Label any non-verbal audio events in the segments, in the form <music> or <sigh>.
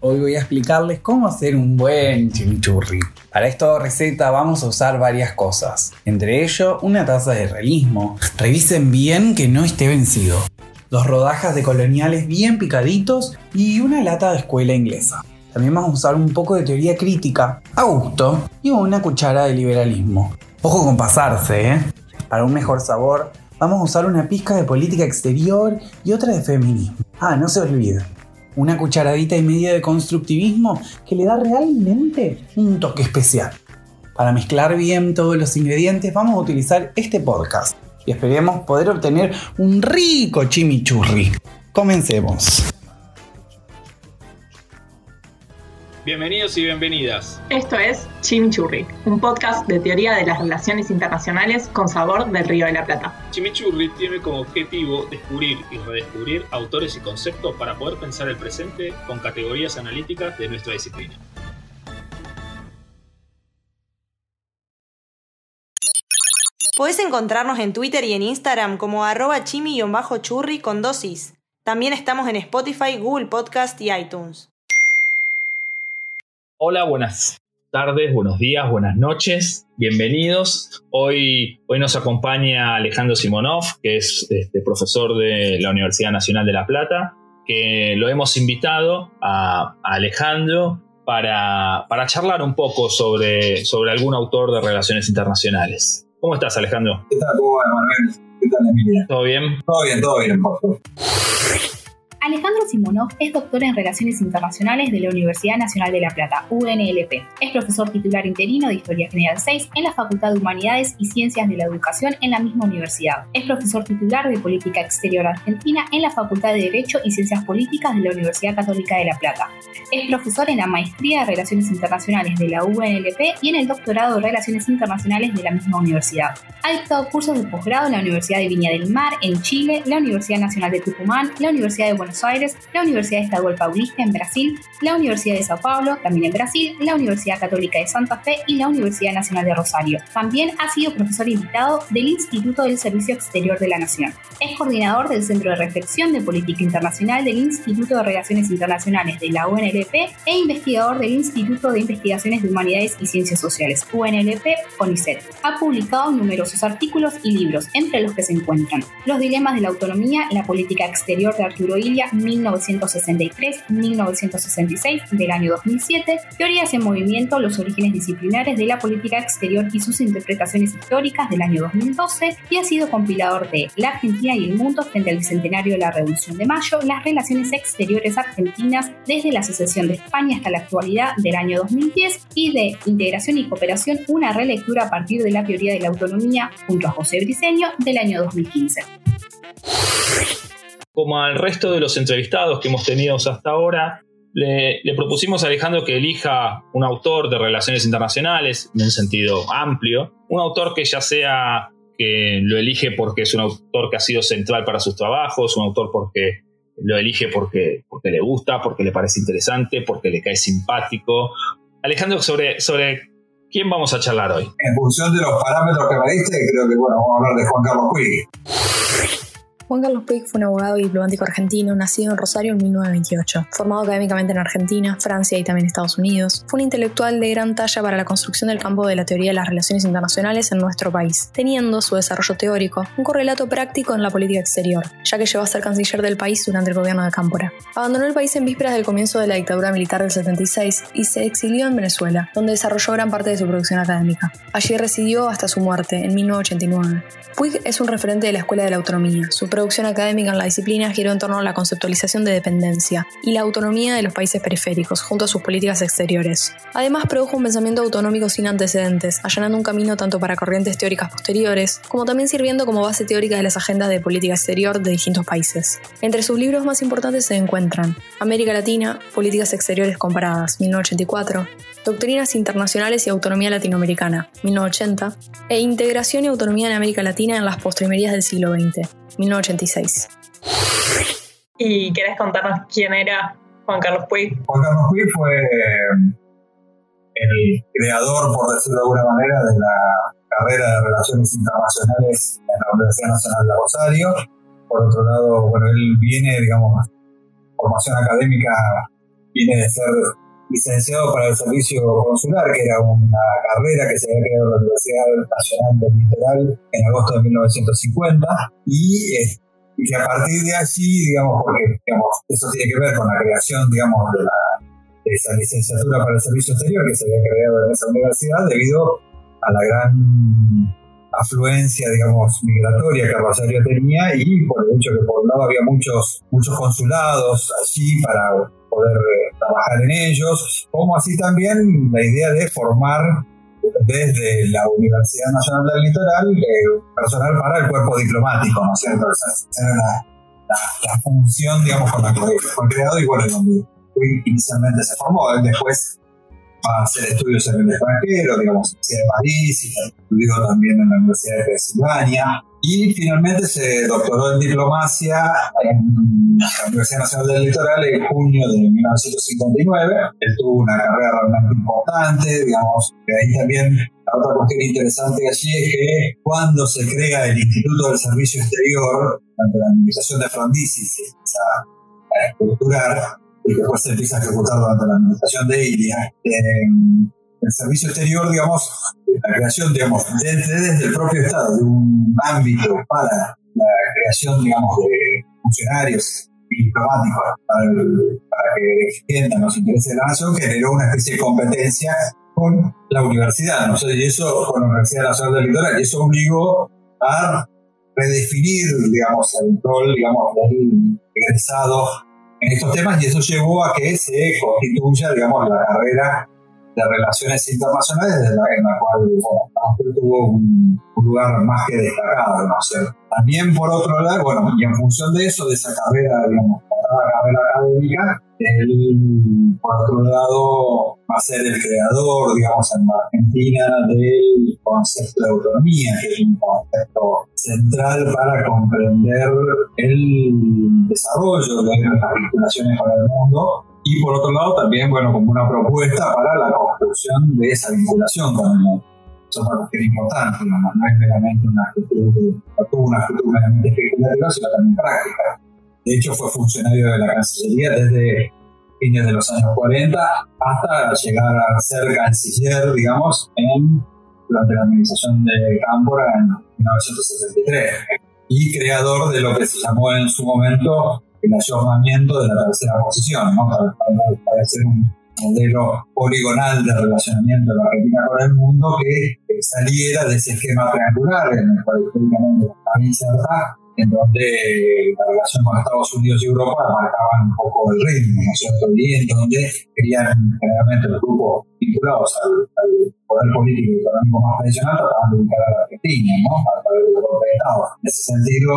Hoy voy a explicarles cómo hacer un buen chimichurri. Para esta receta vamos a usar varias cosas, entre ello una taza de realismo. Revisen bien que no esté vencido. Dos rodajas de coloniales bien picaditos y una lata de escuela inglesa. También vamos a usar un poco de teoría crítica, a gusto, y una cuchara de liberalismo. Ojo con pasarse, ¿eh? Para un mejor sabor, vamos a usar una pizca de política exterior y otra de feminismo. Ah, no se olvide, una cucharadita y media de constructivismo que le da realmente un toque especial. Para mezclar bien todos los ingredientes vamos a utilizar este podcast y esperemos poder obtener un rico chimichurri. Comencemos. Bienvenidos y bienvenidas. Esto es Chimichurri, un podcast de teoría de las relaciones internacionales con sabor del Río de la Plata. Chimichurri tiene como objetivo descubrir y redescubrir autores y conceptos para poder pensar el presente con categorías analíticas de nuestra disciplina. Podés encontrarnos en Twitter y en Instagram como arroba chimi-churri con dosis. También estamos en Spotify, Google Podcast y iTunes. Hola, buenas tardes, buenos días, buenas noches, bienvenidos. Hoy, hoy nos acompaña Alejandro Simonov, que es este, profesor de la Universidad Nacional de La Plata, que lo hemos invitado a, Alejandro para, para, charlar un poco sobre, sobre algún autor de relaciones internacionales. ¿Cómo estás, Alejandro? ¿Qué tal? ¿Cómo va, Manuel? ¿Qué tal, Emilia? ¿Todo bien? Todo bien, todo bien. Alejandro Simonov es doctor en Relaciones Internacionales de la Universidad Nacional de La Plata, UNLP. Es profesor titular interino de Historia General 6 en la Facultad de Humanidades y Ciencias de la Educación en la misma universidad. Es profesor titular de Política Exterior Argentina en la Facultad de Derecho y Ciencias Políticas de la Universidad Católica de La Plata. Es profesor en la Maestría de Relaciones Internacionales de la UNLP y en el Doctorado de Relaciones Internacionales de la misma universidad. Ha dictado cursos de posgrado en la Universidad de Viña del Mar, en Chile, la Universidad Nacional de Tucumán, la Universidad de Buenos Aires, la Universidad Estadual Paulista en Brasil, la Universidad de Sao Paulo, también en Brasil, la Universidad Católica de Santa Fe y la Universidad Nacional de Rosario. También ha sido profesor invitado del Instituto del Servicio Exterior de la Nación. Es coordinador del Centro de Reflexión de Política Internacional del Instituto de Relaciones Internacionales de la UNLP e investigador del Instituto de Investigaciones de Humanidades y Ciencias Sociales, UNLP CONICET. Ha publicado numerosos artículos y libros, entre los que se encuentran Los dilemas de la autonomía, la política exterior de Arturo Illia, 1963-1966 del año 2007, Teorías en Movimiento, los orígenes disciplinares de la política exterior y sus interpretaciones históricas del año 2012 y ha sido compilador de La Argentina y el Mundo frente al Bicentenario de la Revolución de Mayo, las relaciones exteriores argentinas desde la secesión de España hasta la actualidad del año 2010 y de Integración y Cooperación, una relectura a partir de la teoría de la autonomía junto a José Briceño del año 2015 como al resto de los entrevistados que hemos tenido hasta ahora, le, propusimos a Alejandro que elija un autor de relaciones internacionales, en un sentido amplio, un autor que ya sea que lo elige porque es un autor que ha sido central para sus trabajos, un autor porque lo elige porque, porque le gusta, porque le parece interesante, porque le cae simpático. Alejandro, sobre, sobre quién vamos a charlar hoy. En función de los parámetros que me diste, creo que bueno, vamos a hablar de Juan Carlos Puig. Juan Carlos Puig fue un abogado y diplomático argentino nacido en Rosario en 1928. Formado académicamente en Argentina, Francia y también Estados Unidos, fue un intelectual de gran talla para la construcción del campo de la teoría de las relaciones internacionales en nuestro país, teniendo su desarrollo teórico un correlato práctico en la política exterior, ya que llegó a ser canciller del país durante el gobierno de Cámpora. Abandonó el país en vísperas del comienzo de la dictadura militar del 76 y se exilió en Venezuela, donde desarrolló gran parte de su producción académica. Allí residió hasta su muerte en 1989. Puig es un referente de la Escuela de la Autonomía. Su producción académica en la disciplina giró en torno a la conceptualización de dependencia y la autonomía de los países periféricos junto a sus políticas exteriores. Además, produjo un pensamiento autonómico sin antecedentes, allanando un camino tanto para corrientes teóricas posteriores, como también sirviendo como base teórica de las agendas de política exterior de distintos países. Entre sus libros más importantes se encuentran América Latina, Políticas Exteriores Comparadas, 1984, Doctrinas Internacionales y Autonomía Latinoamericana, 1980, e Integración y Autonomía en América Latina en las postrimerías del siglo XX, 1986. ¿Y querés contarnos quién era Juan Carlos Puig? Juan Carlos Puig fue el creador, por decirlo de alguna manera, de la carrera de Relaciones Internacionales en la Universidad Nacional de Rosario. Por otro lado, bueno, él viene, digamos, formación académica viene de ser licenciado para el servicio consular, que era una carrera que se había creado en la Universidad Nacional del Litoral en agosto de 1950 y, eh, y que a partir de allí, digamos, porque eso tiene que ver con la creación, digamos, de, la, de esa licenciatura para el servicio exterior que se había creado en esa universidad debido a la gran afluencia, digamos, migratoria que Rosario tenía y por el hecho que por un lado había muchos, muchos consulados allí para poder eh, trabajar en ellos, como así también la idea de formar desde la Universidad Nacional del Litoral eh, personal para el cuerpo diplomático, ¿no es cierto? Esa era la, función, digamos, con la que fue creado y bueno, donde inicialmente se formó, después va hacer estudios en el extranjero, digamos, en la Universidad de París, y estudió también en la Universidad de Pensilvania, y finalmente se doctoró en diplomacia en la Universidad Nacional del Litoral en junio de 1959. Él tuvo una carrera realmente importante, digamos, que ahí también la otra cuestión interesante allí es que cuando se crea el Instituto del Servicio Exterior, ante la administración de Frondizi, se empieza a estructurar y después se empieza a ejecutar durante la administración de Ilia. Eh, el servicio exterior, digamos, la creación, digamos, desde, el propio Estado, de un ámbito para la creación, digamos, de funcionarios diplomáticos para, para que defiendan los intereses de la nación, generó una especie de competencia con la universidad, ¿no? y eso, con la Universidad Nacional del Litoral, y eso obligó a redefinir, digamos, el rol, digamos, del egresado en estos temas, y eso llevó a que se constituya, digamos, la carrera de Relaciones Internacionales, en la, cual tuvo un, lugar más que destacado. ¿no? también por otro lado, bueno, y en función de eso, de esa carrera, digamos, carrera académica, él, por otro lado, va a ser el creador, digamos, en la Argentina del concepto de autonomía, que es un concepto central para comprender el desarrollo de las vinculaciones con el mundo y por otro lado también, bueno, como una propuesta para la construcción de esa vinculación con el. Eso es que es importante, ¿no? es meramente una actitud, no una actitud meramente especulativa, sino también práctica. De hecho, fue funcionario de la Cancillería desde fines de los años 40 hasta llegar a ser canciller, digamos, en, durante la administración de Cámpora en 1973 y creador de lo que se llamó en su momento el ayornamiento de la tercera posición, ¿no? para, para, ser un modelo poligonal de relacionamiento de la Argentina con el mundo que saliera de ese esquema triangular en el cual históricamente estaba inserta en donde la relación con Estados Unidos y Europa marcaban un poco el ritmo, ¿no es cierto? Y en donde querían generalmente los grupos vinculados al, poder político y económico más tradicional trataban de ubicar a la Argentina, ¿no? A través de los Estado. En ese sentido,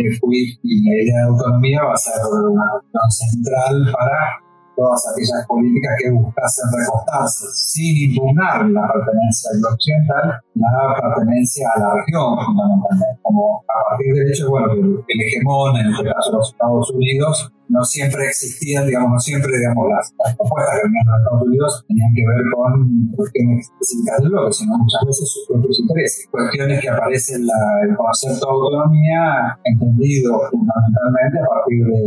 eh, fui, y la idea de autonomía va a ser una cuestión central para todas aquellas políticas que buscasen recostarse sin impugnar la pertenencia al occidental, la pertenencia a la región fundamentalmente. Como a partir del hecho, bueno, que el hegemón, en este caso los Estados Unidos, no siempre existían, digamos, no siempre, digamos, las, propuestas que de tenían que ver con cuestiones específicas del bloque, sino muchas veces sus propios intereses. Cuestiones que aparecen la, el concepto de autonomía entendido fundamentalmente a partir de,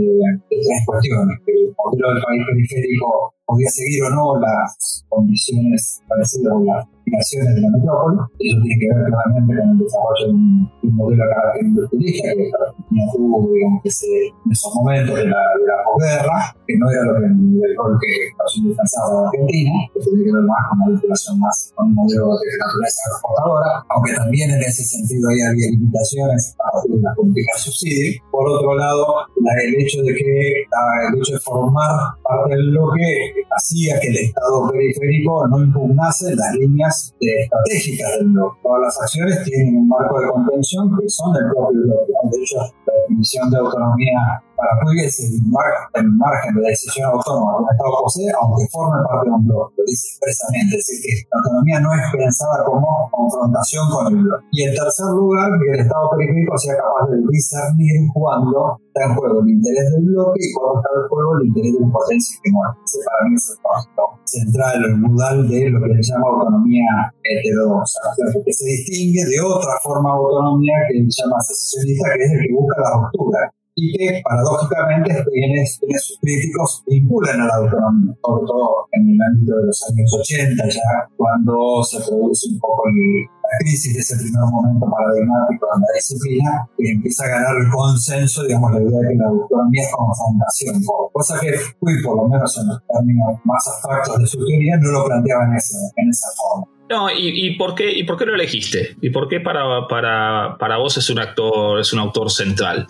tres cuestiones. El modelo del país periférico podía seguir o no las condiciones parecidas a las de la metrópoli. Eso tiene que ver claramente con el desarrollo de un, modelo de carácter industrialista que Argentina tuvo, digamos, en esos momentos de la, de la posguerra, que no era lo que el rol que Unidos pensaba de Argentina, que tenía que ver más con una vinculación más con un modelo de naturaleza exportadora, aunque también en ese sentido ahí había limitaciones a partir de las políticas subsidios. Por otro lado, el hecho de que el hecho de formar parte del bloque hacía que el Estado periférico no impugnase las líneas estratégicas del bloque. Todas las acciones tienen un marco de contención que son el propio bloque. De hecho, la definición de autonomía para Puig es el, margen de decisión autónoma que un Estado posee, aunque forme parte de un bloque. Lo dice expresamente. Es decir, que la autonomía no es pensada como confrontación con el bloque. Y en tercer lugar, que el Estado periférico sea capaz de discernir cuando está en juego el interés del bloque y cuando está en juego el interés de la potencia que muere. Ese para mí es el concepto central, el modal de lo que se llama autonomía heterodoxa, que se distingue de otra forma de autonomía que se llama secesionista, que es el que busca la ruptura y que paradójicamente tiene, sus críticos vinculan a la autonomía, sobre todo en el ámbito de los años 80, ya cuando se produce un poco la crisis de ese primer momento paradigmático de la disciplina, que empieza a ganar el consenso, digamos, la idea de que la autonomía es como fundación, cosa que fui, por lo menos en los términos más abstractos de su teoría, no lo planteaba en, en esa forma. No, ¿y, por qué, ¿y por qué lo elegiste? ¿Y por qué para, para, para vos es un actor, es un autor central?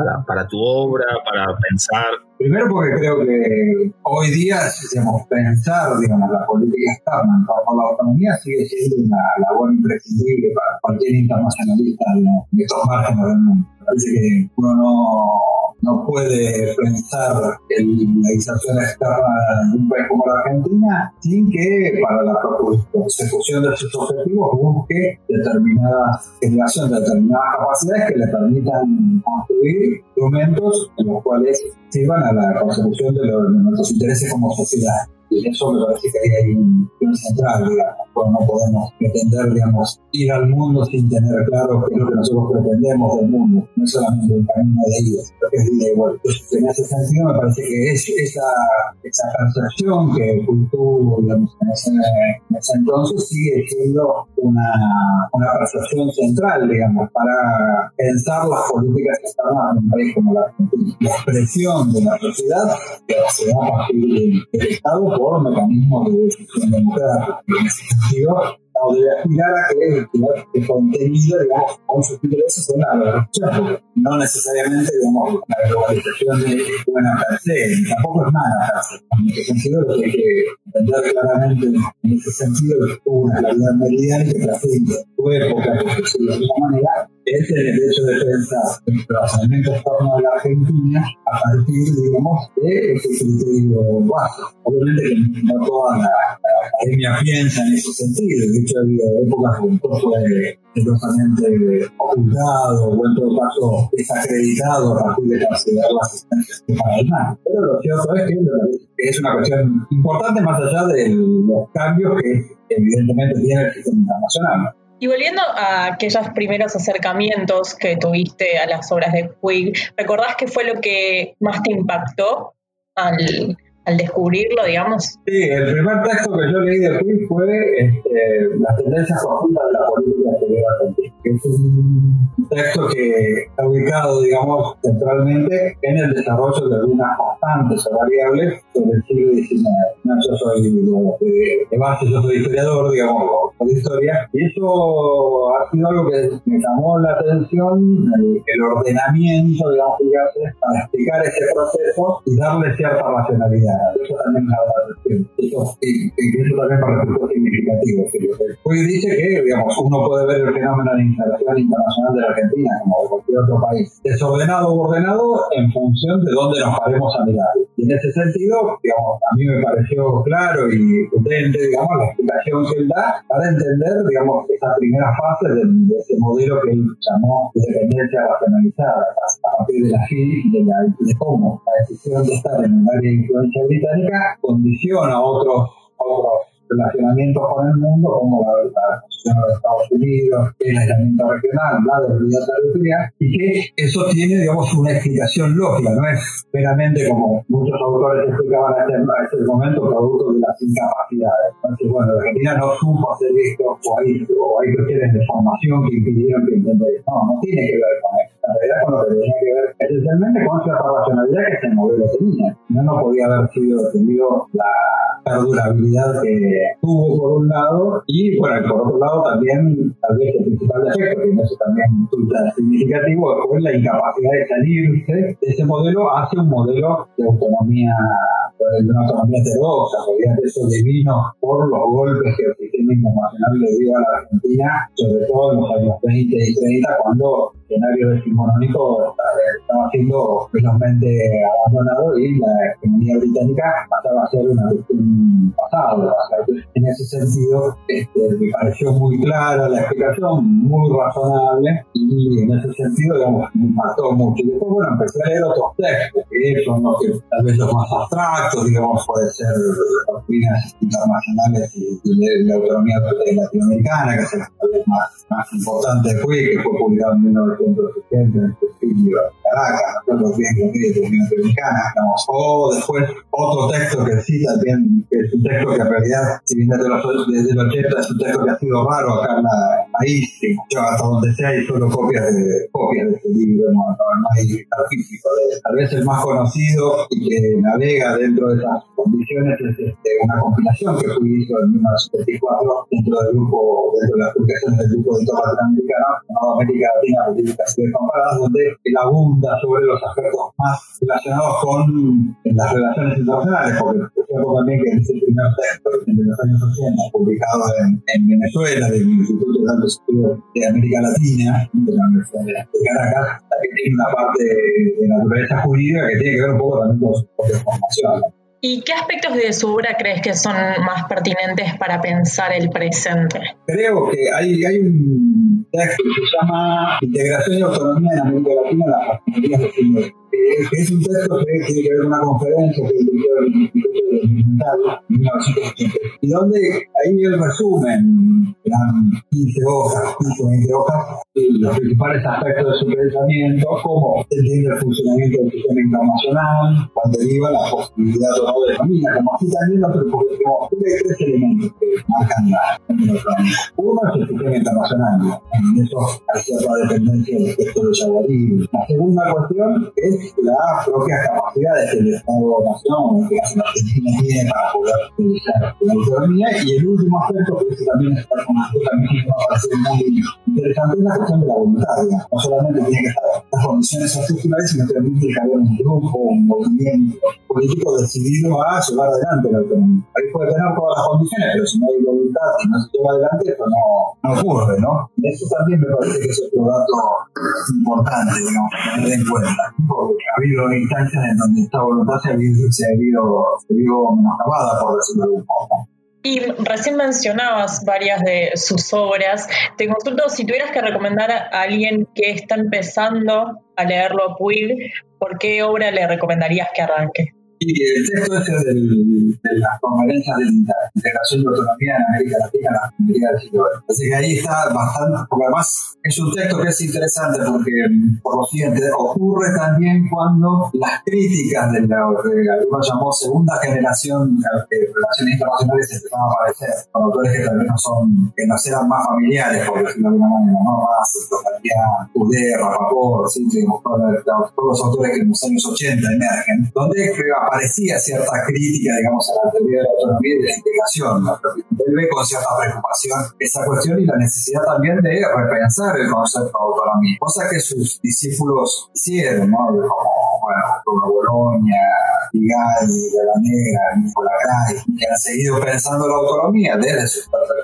Para, para, tu obra, para pensar? Primero porque creo que hoy día, digamos, pensar digamos, la política externa en la autonomía sigue siendo una labor imprescindible para cualquier internacionalista de estos márgenes del mundo. Parece que uno no no puede pensar en la inserción externa de un país como la Argentina sin que para la consecución de sus objetivos busque determinadas generación de determinadas capacidades que le permitan construir instrumentos en los cuales sirvan a la consecución de, los, de nuestros intereses como sociedad. Y eso me parece que ahí hay un, central, digamos, no podemos pretender, digamos, ir al mundo sin tener claro qué es lo que nosotros pretendemos del mundo, no es solamente un camino de ida, sino que es de igual. en ese sentido me parece que es esa, esa percepción que cultúa, digamos, en ese, en ese, entonces sigue siendo una, una percepción central, digamos, para pensar las políticas que están en un país como la Argentina. La expresión de la sociedad que se da a partir del Estado por mecanismos de decisión democrática. En ese sentido, o debe aspirar a que el contenido, digamos, con sus intereses en la globalización. No necesariamente, digamos, la globalización es buena per se, tampoco es mala per se. En ese sentido, lo que hay que entender claramente en ese sentido que hubo una claridad meridiana que trasciende su época, por decirlo de alguna manera, es el hecho de pensar el razonamiento externo de la Argentina a partir, digamos, de ese criterio básico. Obviamente que no toda la, academia piensa en ese sentido, de hecho ha habido épocas que fue celosamente ocultado o en todo caso desacreditado a partir de considerar las asistencias para el mar. Pero lo cierto es que es una cuestión importante más allá de los cambios que evidentemente tiene el sistema internacional. Y volviendo a aquellos primeros acercamientos que tuviste a las obras de Puig, ¿recordás qué fue lo que más te impactó al, al descubrirlo, digamos? Sí, el primer texto que yo leí de Puig fue este, Las tendencias conjuntas de la política exterior argentina, es un texto que está ubicado, digamos, centralmente en el desarrollo de algunas constantes o variables sobre el siglo XIX. No, yo soy de, base, yo soy historiador, digamos, de historia, y eso ha sido algo que me llamó la atención, el, ordenamiento, digamos, para explicar ese proceso y darle cierta racionalidad. Eso también me la atención. Eso, eso también para resultó significativo. Hoy dice que, digamos, uno puede ver el fenómeno de integración internacional de la Argentina como de cualquier otro país, desordenado o ordenado en función de dónde nos paremos a mirar. Y en ese sentido, digamos, a mí me pareció claro y potente, digamos, la explicación que él da para entender, digamos, esa primera fase de, ese modelo que él llamó dependencia racionalizada, partir de la fin de, la, cómo. La decisión de estar en el área de influencia británica condiciona otros, otros relacionamientos con el mundo, como la, la posición de Estados Unidos, el aislamiento regional, la debilidad territorial, y que eso tiene, digamos, una explicación lógica, no es meramente como muchos autores explicaban a este, momento, producto de las incapacidades. Entonces, bueno, la Argentina no supo hacer esto, o hay, o hay cuestiones de formación que impidieron que entendiera. No, no tiene que ver con eso. En realidad, con lo que tenía que ver esencialmente con esa racionalidad que este modelo tenía. No, no podía haber sido tenido la perdurabilidad que tuvo por un lado y bueno, por otro lado también tal vez el principal defecto, que eso también resulta significativo, fue la incapacidad de salirse de ese modelo hacia un modelo de autonomía de una autonomía heterodoxa, obviamente eso devino por los golpes que el sistema internacional le dio a la Argentina, sobre todo en los años 20 y 30, cuando escenario decimonónico estaba siendo felizmente abandonado y la hegemonía británica pasaba a ser una cuestión pasada. en ese sentido, este, me pareció muy clara la explicación, muy razonable y en ese sentido, digamos, me impactó mucho. Después, bueno, empecé a leer otros textos, que son los que tal vez los más abstractos digamos, puede ser doctrinas internacionales y, la autonomía latinoamericana, que es el más, más importante de que fue publicado en 1970 en Puig, Caracas, días de la Unión Dominicana, o después otro texto que sí también, que es un texto que en realidad, si bien desde los, desde los 80 es un texto que ha sido raro acá en la país, hasta donde sea hay solo copias de, copias de este libro, no, no, hay físico de él. Tal vez el más conocido y que navega dentro de esas condiciones es este, una compilación que fue hizo en 1974 dentro del grupo, dentro de las publicaciones del grupo de todo latinoamericano, llamado América Latina, Políticas Comparadas, donde él abunda sobre los aspectos más relacionados con las relaciones internacionales, porque recuerdo también que es el primer texto de los años 80 publicado en, en Venezuela del Instituto de Altos Estudios de América Latina, de la Universidad de Caracas, también tiene una parte de naturaleza jurídica que tiene que ver un poco también con su propia formación. ¿Y qué aspectos de su obra crees que son más pertinentes para pensar el presente? Creo que hay, hay un texto que se llama Integración y Autonomía en América Latina, las familias de es un texto que tiene que ver con una conferencia que dio el Instituto de en 1980, y donde ahí el resumen, eran 15 hojas, 15 o 20 hojas, los principales aspectos de su pensamiento, cómo se entiende el funcionamiento del sistema internacional, cuando deriva la posibilidad o no de familia, como así también otro, porque tres elementos que marcan la Uno es el sistema internacional, en eso hay cierta dependencia del texto de Yaguarí. La segunda cuestión es las propias capacidades que el Estado-Nación, que la Argentina tiene para poder utilizar la autonomía. Y el último aspecto, que también está también me parece muy interesante, es la cuestión de la voluntad. No solamente tiene que estar las condiciones sociales, sino que también tiene que haber un grupo, un movimiento político decidido a llevar adelante la autonomía. Ahí puede tener todas las condiciones, pero si no hay voluntad y no se lleva adelante, eso no, no ocurre, ¿no? Eso también me parece que es otro dato importante, que tener en cuenta. Ha habido instancias en donde esta voluntad se ha visto, se ha menoscabada, por decirlo de algún modo. Y recién mencionabas varias de sus obras. Te consulto si tuvieras que recomendar a alguien que está empezando a leerlo a Puig, ¿por qué obra le recomendarías que arranque? Y el texto ese del, de las conferencias de integración de autonomía en América Latina, la mayoría del siglo Así que ahí está bastante, porque además es un texto que es interesante porque, por lo siguiente, ocurre también cuando las críticas de la que llamó segunda generación de relaciones internacionales empezaron a aparecer, con autores que tal vez no son, que no eran más familiares, por decirlo de alguna manera, ¿no? Más, Tocatía, Uder, Rapaport, ¿sí? todos, los autores que en los años 80 emergen, donde parecía cierta crítica, digamos, a la teoría de la autonomía y de la integración. Ve con cierta preocupación esa cuestión y la necesidad también de repensar el concepto de autonomía, cosa que sus discípulos hicieron, ¿no? Como, bueno, Bruno Bologna, Vigali, de la Negra, Nicolás Gray, que han seguido pensando la autonomía desde sus perspectivas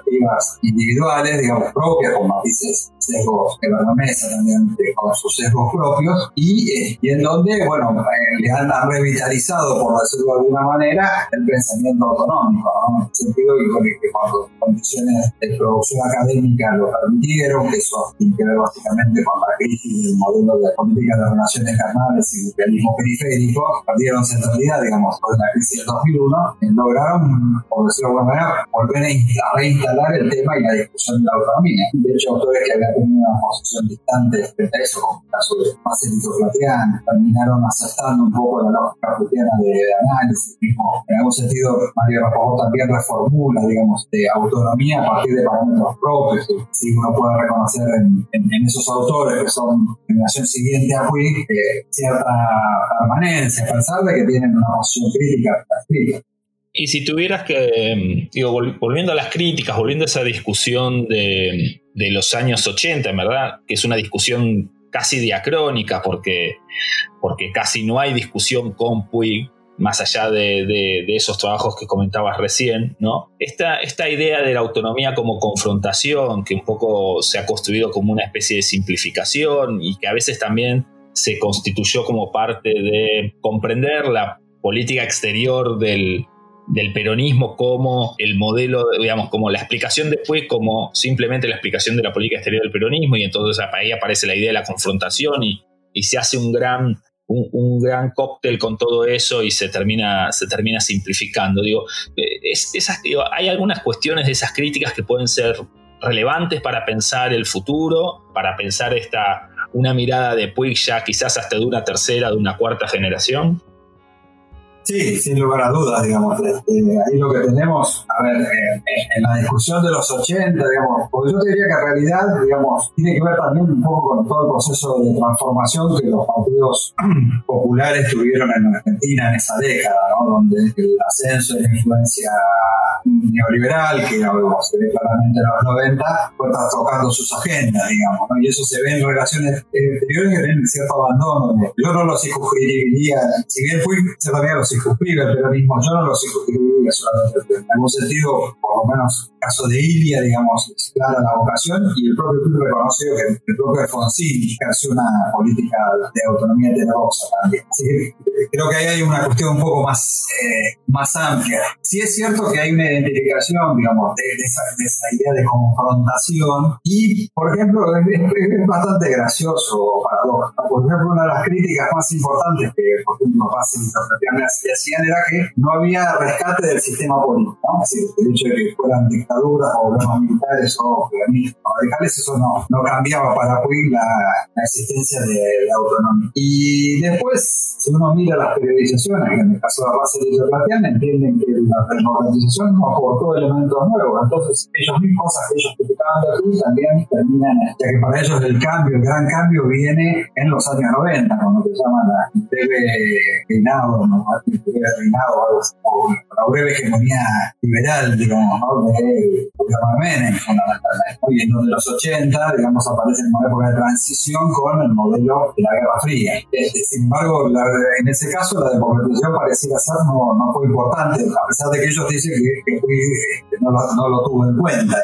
individuales, digamos, propias, con matices sesgos que van a mesa también con sus sesgos propios y, eh, y en donde, bueno, eh, le han, revitalizado por decirlo de alguna manera, el pensamiento autonómico, ¿no? En el sentido que, cuando condiciones de producción académica lo permitieron, que eso tiene que ver básicamente con la crisis del modelo de política de relaciones carnales y el realismo periférico, perdieron centralidad, digamos, por la crisis del 2001, y lograron, por decirlo de alguna manera, volver a reinstalar el tema y la discusión de la autonomía. De hecho, autores que habían tenido una posición distante frente a eso, como el caso de Marcelito Platián, terminaron aceptando un poco la lógica platiana de de análisis mismo. En algún sentido, Mario Rafael también reformula, digamos, de autonomía a partir de parámetros propios. Si uno puede reconocer en, esos autores que son generación siguiente a Puig eh, cierta permanencia, a pesar de que tienen una posición crítica. crítica. Y si tuvieras que, digo, volviendo a las críticas, volviendo a esa discusión de, de los años 80, en verdad, que es una discusión casi diacrónica porque, porque casi no hay discusión con Puig más allá de, esos trabajos que comentabas recién, ¿no? Esta, esta idea de la autonomía como confrontación, que un poco se ha construido como una especie de simplificación y que a veces también se constituyó como parte de comprender la política exterior del, peronismo como el modelo, digamos, como la explicación después, como simplemente la explicación de la política exterior del peronismo, y entonces ahí aparece la idea de la confrontación y, y se hace un gran un, gran cóctel con todo eso y se termina, se termina simplificando. Digo, eh, esas, hay algunas cuestiones de esas críticas que pueden ser relevantes para pensar el futuro, para pensar esta una mirada de Puig ya quizás hasta de una tercera, de una cuarta generación? Sí, sin lugar a dudas, digamos. Este, ahí lo que tenemos, a ver, eh, en la discusión de los 80, digamos, porque yo te diría que en realidad, digamos, tiene que ver también un poco con todo el proceso de transformación que los partidos <clears throat> populares tuvieron en Argentina en esa década, ¿no? Donde el ascenso y la influencia neoliberal, que se ve claramente en los 90, fue tocando sus agendas, digamos, ¿no? y eso se ve en relaciones exteriores que tienen cierto abandono. Yo no lo circunscribiría, si bien fui, se también lo circunscribe el peronismo, yo no lo circunscribiría solamente en algún sentido, por lo menos caso de Ilia, digamos, es clara la vocación, y el propio club reconoció que el propio Alfonsín ejerció una política de autonomía heterodoxa también. Así que creo que ahí hay una cuestión un poco más, eh, más amplia. Sí es cierto que hay una identificación, digamos, de, esa, idea de confrontación y, por ejemplo, es, bastante gracioso paradoja. Por ejemplo, una de las críticas más importantes que, por ejemplo, Paz y hacían era que no había rescate del sistema político, ¿no? Es decir, el hecho de que fueran dictaduras o gobiernos militares o organismos radicales, eso no, no cambiaba para Puig la, la existencia de la autonomía. Y después, si uno mira las periodizaciones, en el caso de Russell y Platiana, entienden que la democratización no aportó elementos nuevos. Entonces, ellos mismos, cosas que ellos criticaban de aquí también terminan, ya que para ellos el cambio, el gran cambio viene en los años 90, cuando se llama la breve reinado, ¿no? reinado, o la breve hegemonía liberal, digamos, ¿no? de gobierno de Menem, fundamentalmente. Y en los 80, digamos, aparece una época de transición con el modelo de la Guerra Fría. Este, sin embargo, la, en ese caso la democratización parecía ser no, no fue importante, a pesar de que ellos dicen que, que no, lo, no, lo, tuvo en cuenta.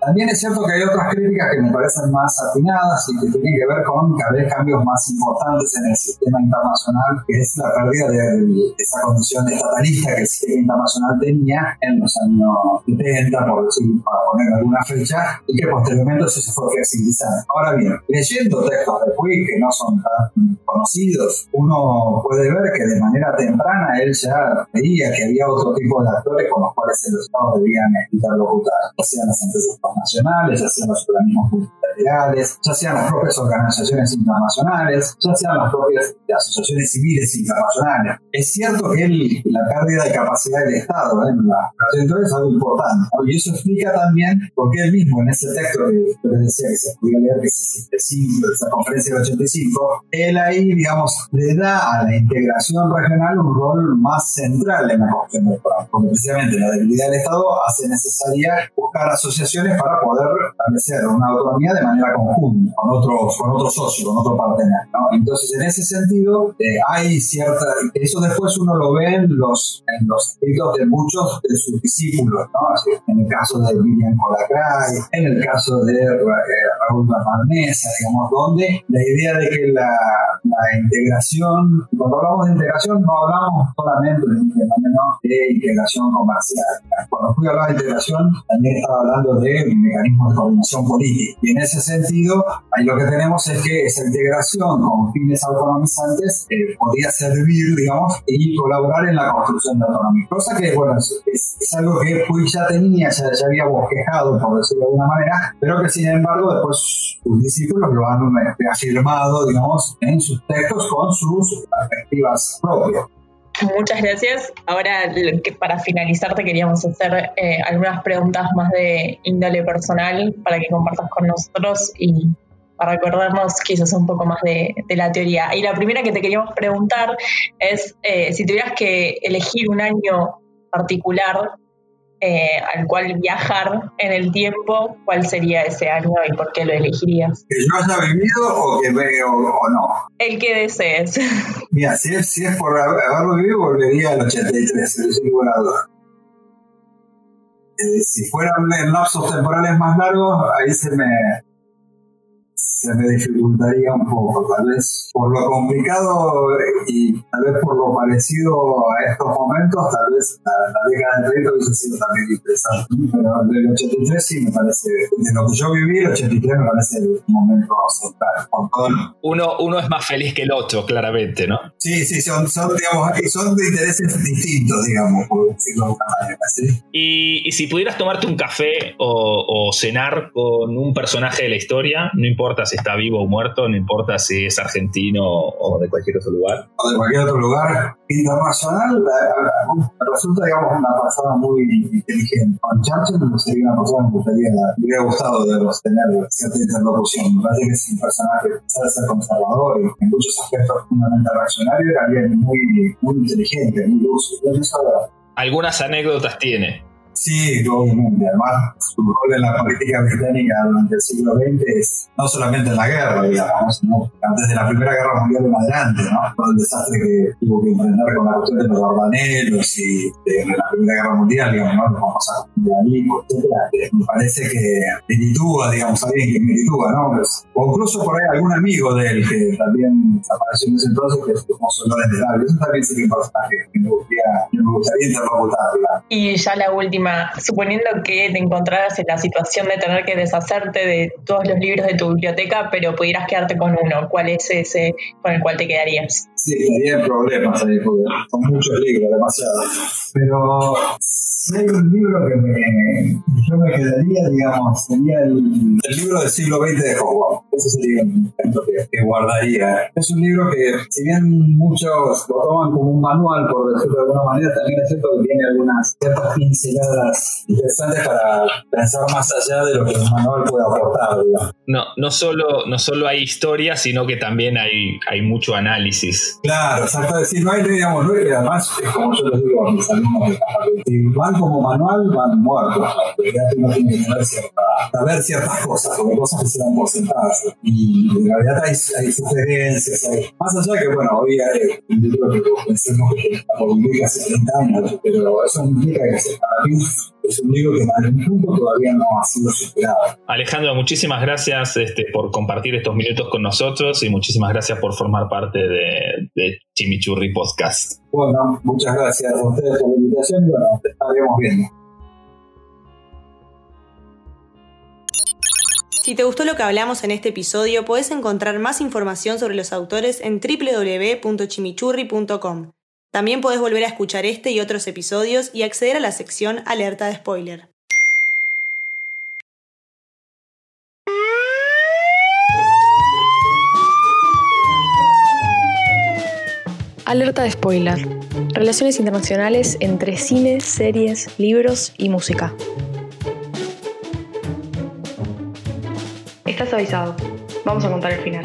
También es cierto que hay otras críticas que me parecen más afinadas y que tienen que ver con cada vez cambios más importantes en el sistema internacional, que es la pérdida de, esa condición estatalista que el sistema internacional tenía en los años 70, para poner alguna fecha, y que posteriormente se fue flexibilizando. Ahora bien, leyendo textos de Puig que no son tan conocidos, uno puede ver que de manera temprana él ya veía que había otro tipo de actores con los cuales los estados debían interlocutar, ya sean las empresas nacionales, ya sean los organismos ya sean las propias organizaciones internacionales, ya sean las propias asociaciones civiles internacionales. Es cierto que la pérdida de capacidad del Estado ¿eh? en la entonces es algo importante. Y eso explica también por qué él mismo en ese texto que les decía que se podía leer, que es el 5 de esa conferencia del 85, él ahí, digamos, le da a la integración regional un rol más central en la cuestión del programa, porque precisamente la debilidad del Estado hace necesaria buscar asociaciones para poder establecer una autonomía de manera conjunta, con otro, con otro socio, con otro partener. ¿no? Entonces, en ese sentido, eh, hay cierta. Eso después uno lo ve en los, en los escritos de muchos de sus discípulos, ¿no? Así, en el caso de William Colacray, en el caso de eh, Raúl Mesa, digamos, donde la idea de que la, la integración, cuando hablamos de integración, no hablamos solamente de fenómeno de integración comercial. Cuando fui a hablar de integración, también estaba hablando de mecanismos de coordinación política. Y en ese sentido, ahí lo que tenemos es que esa integración con fines autonomizantes eh, podía servir, digamos, y colaborar en la construcción de autonomía. Cosa que, bueno, es, algo que Puig ya tenía, ya, ya, había bosquejado, por decirlo de alguna manera, pero que sin embargo después sus discípulos lo han afirmado, digamos, en sus textos con sus perspectivas propias. Muchas gracias. Ahora, para finalizar, te queríamos hacer eh, algunas preguntas más de índole personal para que compartas con nosotros y para acordarnos quizás un poco más de, la teoría. Y la primera que te queríamos preguntar es eh, si tuvieras que elegir un año particular eh, al cual viajar en el tiempo, ¿cuál sería ese año y por qué lo elegirías? ¿Que yo haya vivido o que veo o no? El que desees. <laughs> Mira, si es, si es por haberlo vivido, volvería al 83, sin ningún eh, si fueran lapsos temporales más largos, ahí se me, se me dificultaría un poco, tal vez por lo complicado y tal vez por lo parecido a estos momentos, tal vez la, década del 30 hubiese sido también interesante. Pero del 83 sí me parece, de lo que yo viví, el 83 me parece el momento central. Uno, uno es más feliz que el otro, claramente, ¿no? Sí, sí, son, son, digamos, son de intereses distintos, digamos, por decirlo de alguna manera. ¿sí? Y, y, si pudieras tomarte un café o, o cenar con un personaje de la historia, no importa si está vivo o muerto, no importa si es argentino o de cualquier otro lugar. O de cualquier otro lugar internacional, resulta, digamos, una persona muy inteligente. Con Churchill sería una persona que me gustaría, me hubiera gustado de tener cierta interlocución. Me parece que es un personaje que sabe ser conservador y en muchos aspectos fundamentalmente reaccionario, era alguien muy, muy inteligente, muy lúcido. Algunas anécdotas tiene. Sí, obviamente. Además, su rol en la política británica durante el siglo XX es no solamente en la guerra, digamos, sino antes de la Primera Guerra Mundial en adelante, ¿no? Todo el desastre que tuvo que enfrentar con la cuestión de los Dardanelos y de, la Primera Guerra Mundial, digamos, ¿no? Los famosos de Alipo, etc. Me parece que Meritúa, digamos, alguien que Meritúa, ¿no? Pues, o incluso por ahí algún amigo de él que también apareció en ese entonces, que es como Solores de. Eso también sería un personaje que me gustaría, me gustaría. Y ya la última suponiendo que te encontraras en la situación de tener que deshacerte de todos los libros de tu biblioteca, pero pudieras quedarte con uno, ¿cuál es ese con el cual te quedarías? Sí, estaría en problemas ahí, porque son muchos libros, demasiados. Pero si hay un libro que me, yo me quedaría, digamos, sería el, libro del siglo XX de Howard. Ese sería un ejemplo que, guardaría. Es un libro que, si bien muchos lo toman como un manual, por decirlo de alguna manera, también es cierto que tiene algunas ciertas pinceladas interesantes para pensar más allá de lo que un manual puede aportar. Digamos. No, no solo, no solo hay historia, sino que también hay, hay mucho análisis. Claro, exacto. decir, no hay, digamos, no hay, además, es como yo les digo a mis alumnos, como manual, van muertos. Ya uno tiene que saber, saber ciertas cosas, porque cosas que se dan por sentadas. Y en realidad hay, hay sugerencias, hay, más allá de que, bueno, hoy hay un libro que pensemos que está por hace 30 años, pero eso implica que para mí es un libro que en algún punto todavía no ha sido superado. Alejandro, muchísimas gracias este, por compartir estos minutos con nosotros y muchísimas gracias por formar parte de, de Chimichurri Podcast. Bueno, muchas gracias a ustedes por la invitación y bueno, te estaremos viendo. Si te gustó lo que hablamos en este episodio, puedes encontrar más información sobre los autores en www.chimichurri.com. También puedes volver a escuchar este y otros episodios y acceder a la sección Alerta de Spoiler. Alerta de spoiler. Relaciones internacionales entre cine, series, libros y música. Estás avisado. Vamos a contar el final.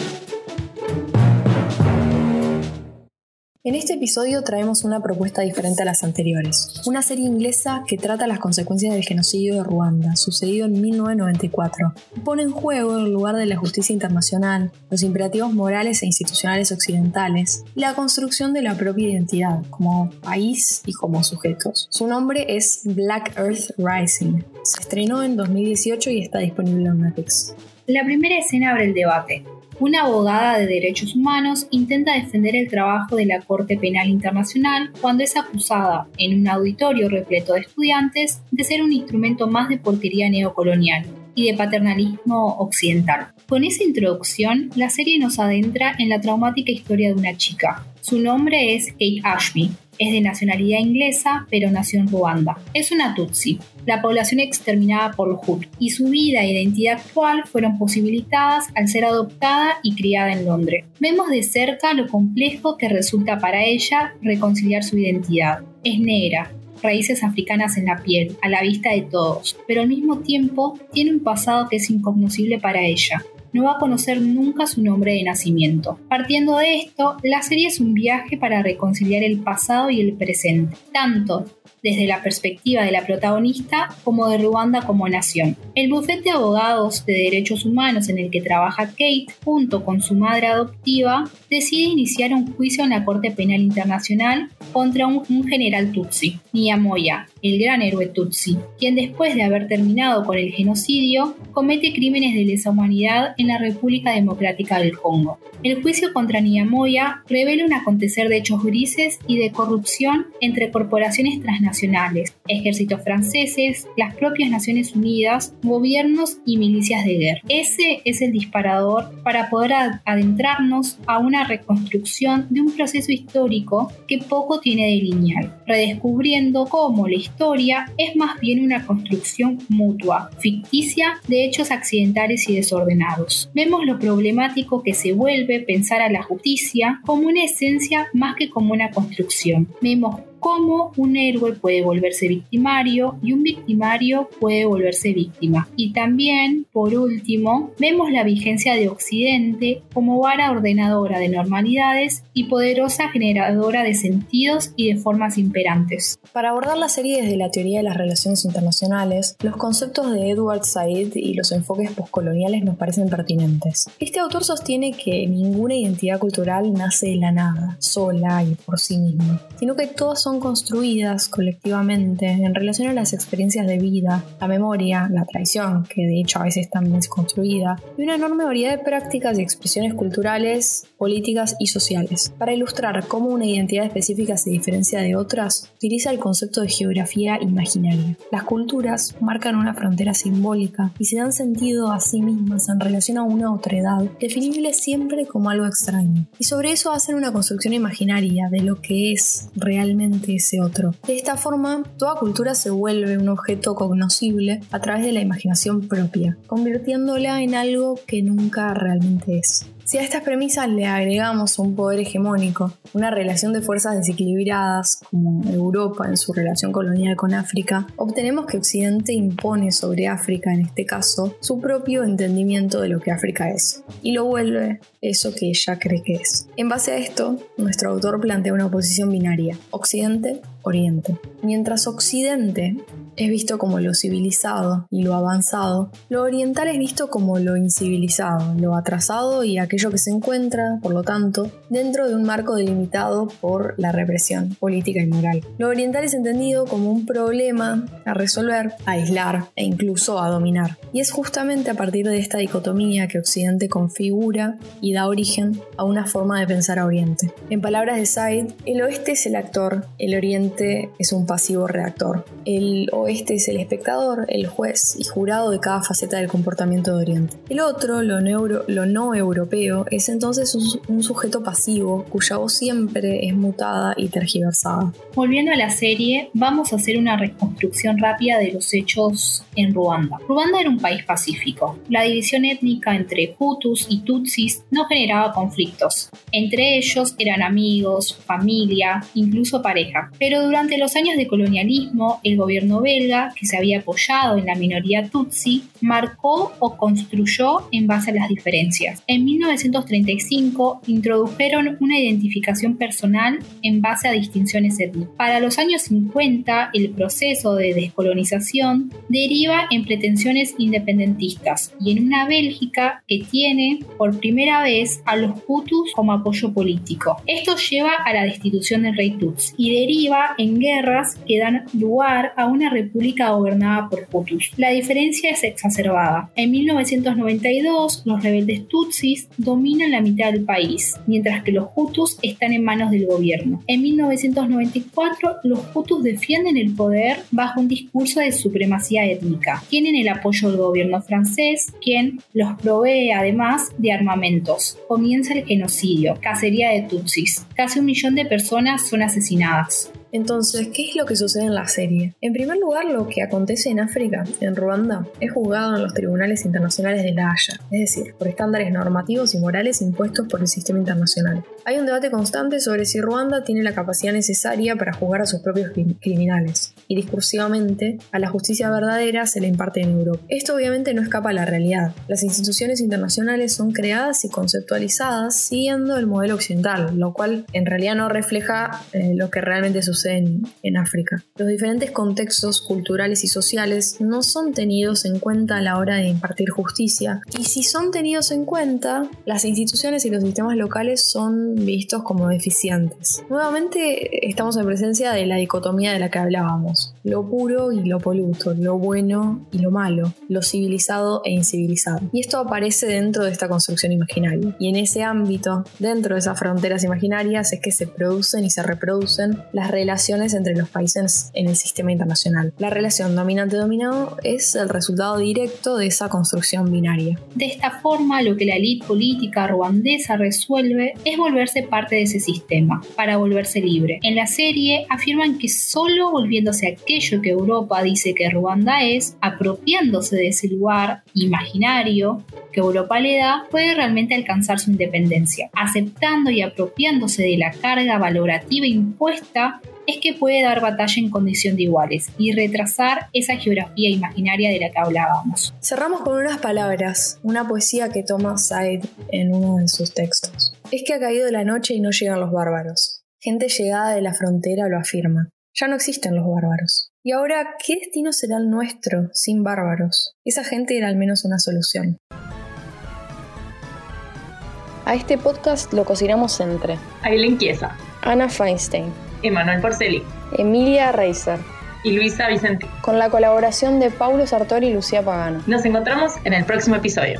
En este episodio traemos una propuesta diferente a las anteriores. Una serie inglesa que trata las consecuencias del genocidio de Ruanda, sucedido en 1994. Pone en juego el lugar de la justicia internacional, los imperativos morales e institucionales occidentales y la construcción de la propia identidad como país y como sujetos. Su nombre es Black Earth Rising. Se estrenó en 2018 y está disponible en Netflix. La primera escena abre el debate. Una abogada de derechos humanos intenta defender el trabajo de la Corte Penal Internacional cuando es acusada, en un auditorio repleto de estudiantes, de ser un instrumento más de porquería neocolonial y de paternalismo occidental. Con esa introducción, la serie nos adentra en la traumática historia de una chica. Su nombre es Kate Ashby, es de nacionalidad inglesa, pero nació en Ruanda. Es una Tutsi, la población exterminada por los Hutu, y su vida e identidad actual fueron posibilitadas al ser adoptada y criada en Londres. Vemos de cerca lo complejo que resulta para ella reconciliar su identidad. Es negra, raíces africanas en la piel, a la vista de todos, pero al mismo tiempo tiene un pasado que es incognoscible para ella no va a conocer nunca su nombre de nacimiento. Partiendo de esto, la serie es un viaje para reconciliar el pasado y el presente, tanto desde la perspectiva de la protagonista como de Ruanda como nación. El bufete de abogados de derechos humanos en el que trabaja Kate, junto con su madre adoptiva, decide iniciar un juicio en la Corte Penal Internacional contra un, general Tutsi, Niyamoya, el gran héroe Tutsi, quien después de haber terminado con el genocidio, comete crímenes de lesa humanidad en la República Democrática del Congo. El juicio contra Niyamoya revela un acontecer de hechos grises y de corrupción entre corporaciones transnacionales multinacionales, ejércitos franceses, las propias Naciones Unidas, gobiernos y milicias de guerra. Ese es el disparador para poder adentrarnos a una reconstrucción de un proceso histórico que poco tiene de lineal, redescubriendo cómo la historia es más bien una construcción mutua, ficticia de hechos accidentales y desordenados. Vemos lo problemático que se vuelve pensar a la justicia como una esencia más que como una construcción. Vemos cómo un héroe puede volverse victimario y un victimario puede volverse víctima. Y también, por último, vemos la vigencia de Occidente como vara ordenadora de normalidades y poderosa generadora de sentidos y de formas imperantes. Para abordar la serie desde la teoría de las relaciones internacionales, los conceptos de Edward Said y los enfoques postcoloniales nos parecen pertinentes. Este autor sostiene que ninguna identidad cultural nace de la nada, sola y por sí misma, sino que todas son construidas colectivamente en relación a las experiencias de vida, la memoria, la tradición, que de hecho a veces también es construida, y una enorme variedad de prácticas y expresiones culturales, políticas y sociales. Para ilustrar cómo una identidad específica se diferencia de otras, utiliza el concepto de geografía imaginaria. Las culturas marcan una frontera simbólica y se dan sentido a sí mismas en relación a una otredad, definible siempre como algo extraño. Y sobre eso hacen una construcción imaginaria de lo que es realmente ese otro. De esta forma, toda cultura se vuelve un objeto cognoscible a través de la imaginación propia, convirtiéndola en algo que nunca realmente es. Si a estas premisas le agregamos un poder hegemónico, una relación de fuerzas desequilibradas, como Europa en su relación colonial con África, obtenemos que Occidente impone sobre África, en este caso, su propio entendimiento de lo que África es, y lo vuelve eso que ella cree que es. En base a esto, nuestro autor plantea una oposición binaria, Occidente-Oriente. Mientras Occidente es visto como lo civilizado y lo avanzado, lo oriental es visto como lo incivilizado, lo atrasado y aquello que se encuentra, por lo tanto, dentro de un marco delimitado por la represión política y moral. Lo oriental es entendido como un problema a resolver, a aislar e incluso a dominar. Y es justamente a partir de esta dicotomía que Occidente configura y da origen a una forma de pensar a Oriente. En palabras de Said, el oeste es el actor, el oriente es un pasivo reactor. El oeste es el espectador, el juez y jurado de cada faceta del comportamiento de Oriente. El otro, lo, lo no europeo, es entonces un, un sujeto pasivo cuya voz siempre es mutada y tergiversada. Volviendo a la serie, vamos a hacer una reconstrucción rápida de los hechos en Ruanda. Ruanda era un país pacífico. La división étnica entre Hutus y Tutsis no generaba conflictos. Entre ellos eran amigos, familia, incluso pareja. Pero durante los años de colonialismo, el gobierno belga, que se había apoyado en la minoría Tutsi, marcó o construyó en base a las diferencias. En 1935 introdujeron una identificación personal en base a distinciones étnicas. Para los años 50, el proceso de descolonización deriva en pretensiones independentistas y en una Bélgica que tiene por primera vez a los Hutus como apoyo político. Esto lleva a la destitución del rey Tuts y deriva en guerras que dan lugar a una república gobernada por Hutus. La diferencia es exacerbada. En 1992, los rebeldes Tutsis dominan la mitad del país, mientras que los Hutus están en manos del gobierno. En 1994, los Hutus defienden el poder bajo un discurso de supremacía étnica. Tienen el apoyo del gobierno francés, quien los provee además de armamentos. Comienza el genocidio, cacería de Tutsis. Casi un millón de personas son asesinadas. Entonces, ¿qué es lo que sucede en la serie? En primer lugar, lo que acontece en África, en Ruanda, es juzgado en los tribunales internacionales de La Haya, es decir, por estándares normativos y morales impuestos por el sistema internacional. Hay un debate constante sobre si Ruanda tiene la capacidad necesaria para juzgar a sus propios criminales, y discursivamente, a la justicia verdadera se le imparte en Europa. Esto obviamente no escapa a la realidad. Las instituciones internacionales son creadas y conceptualizadas siguiendo el modelo occidental, lo cual en realidad no refleja eh, lo que realmente sucede en, África. Los diferentes contextos culturales y sociales no son tenidos en cuenta a la hora de impartir justicia y si son tenidos en cuenta, las instituciones y los sistemas locales son vistos como deficientes. Nuevamente estamos en presencia de la dicotomía de la que hablábamos lo puro y lo poluto, lo bueno y lo malo, lo civilizado e incivilizado. Y esto aparece dentro de esta construcción imaginaria. Y en ese ámbito, dentro de esas fronteras imaginarias, es que se producen y se reproducen las relaciones entre los países en el sistema internacional. La relación dominante-dominado es el resultado directo de esa construcción binaria. De esta forma, lo que la élite política ruandesa resuelve es volverse parte de ese sistema, para volverse libre. En la serie afirman que solo volviéndose aquello que Europa dice que Ruanda es, apropiándose de ese lugar imaginario que Europa le da, puede realmente alcanzar su independencia. Aceptando y apropiándose de la carga valorativa impuesta es que puede dar batalla en condición de iguales y retrasar esa geografía imaginaria de la que hablábamos. Cerramos con unas palabras, una poesía que toma Said en uno de sus textos. Es que ha caído la noche y no llegan los bárbaros. Gente llegada de la frontera lo afirma. Ya no existen los bárbaros. Y ahora, ¿qué destino será el nuestro sin bárbaros? Esa gente era al menos una solución. A este podcast lo cocinamos entre Aileen Chiesa, Ana Feinstein, Emanuel Porceli Emilia Reiser, y Luisa Vicente. con la colaboración de Paulo Sartori y Lucía Pagano. Nos encontramos en el próximo episodio.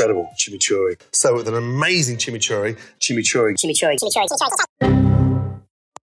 incredible chimichurri. So with an amazing chimichurri, chimichurri. chimichurri. chimichurri. chimichurri.